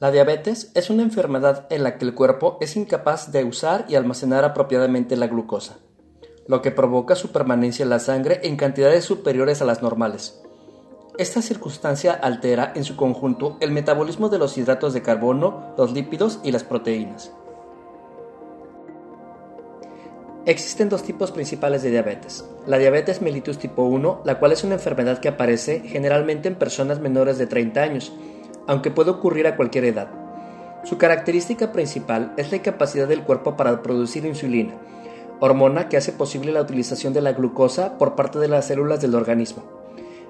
La diabetes es una enfermedad en la que el cuerpo es incapaz de usar y almacenar apropiadamente la glucosa, lo que provoca su permanencia en la sangre en cantidades superiores a las normales. Esta circunstancia altera en su conjunto el metabolismo de los hidratos de carbono, los lípidos y las proteínas. Existen dos tipos principales de diabetes. La diabetes mellitus tipo 1, la cual es una enfermedad que aparece generalmente en personas menores de 30 años, aunque puede ocurrir a cualquier edad. Su característica principal es la incapacidad del cuerpo para producir insulina, hormona que hace posible la utilización de la glucosa por parte de las células del organismo.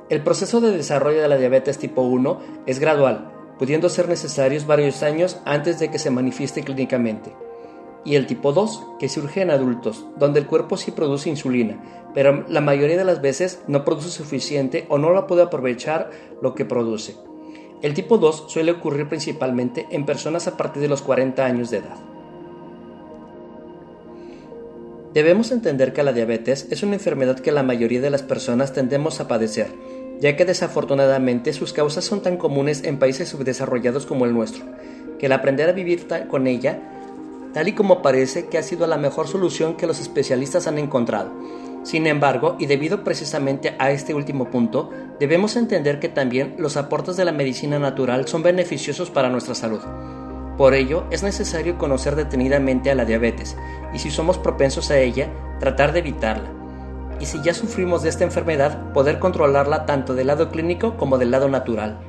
El proceso de desarrollo de la diabetes tipo 1 es gradual, pudiendo ser necesarios varios años antes de que se manifieste clínicamente. Y el tipo 2, que surge en adultos, donde el cuerpo sí produce insulina, pero la mayoría de las veces no produce suficiente o no la puede aprovechar lo que produce. El tipo 2 suele ocurrir principalmente en personas a partir de los 40 años de edad. Debemos entender que la diabetes es una enfermedad que la mayoría de las personas tendemos a padecer, ya que desafortunadamente sus causas son tan comunes en países subdesarrollados como el nuestro, que el aprender a vivir con ella, tal y como parece que ha sido la mejor solución que los especialistas han encontrado, sin embargo, y debido precisamente a este último punto, debemos entender que también los aportes de la medicina natural son beneficiosos para nuestra salud. Por ello, es necesario conocer detenidamente a la diabetes y si somos propensos a ella, tratar de evitarla. Y si ya sufrimos de esta enfermedad, poder controlarla tanto del lado clínico como del lado natural.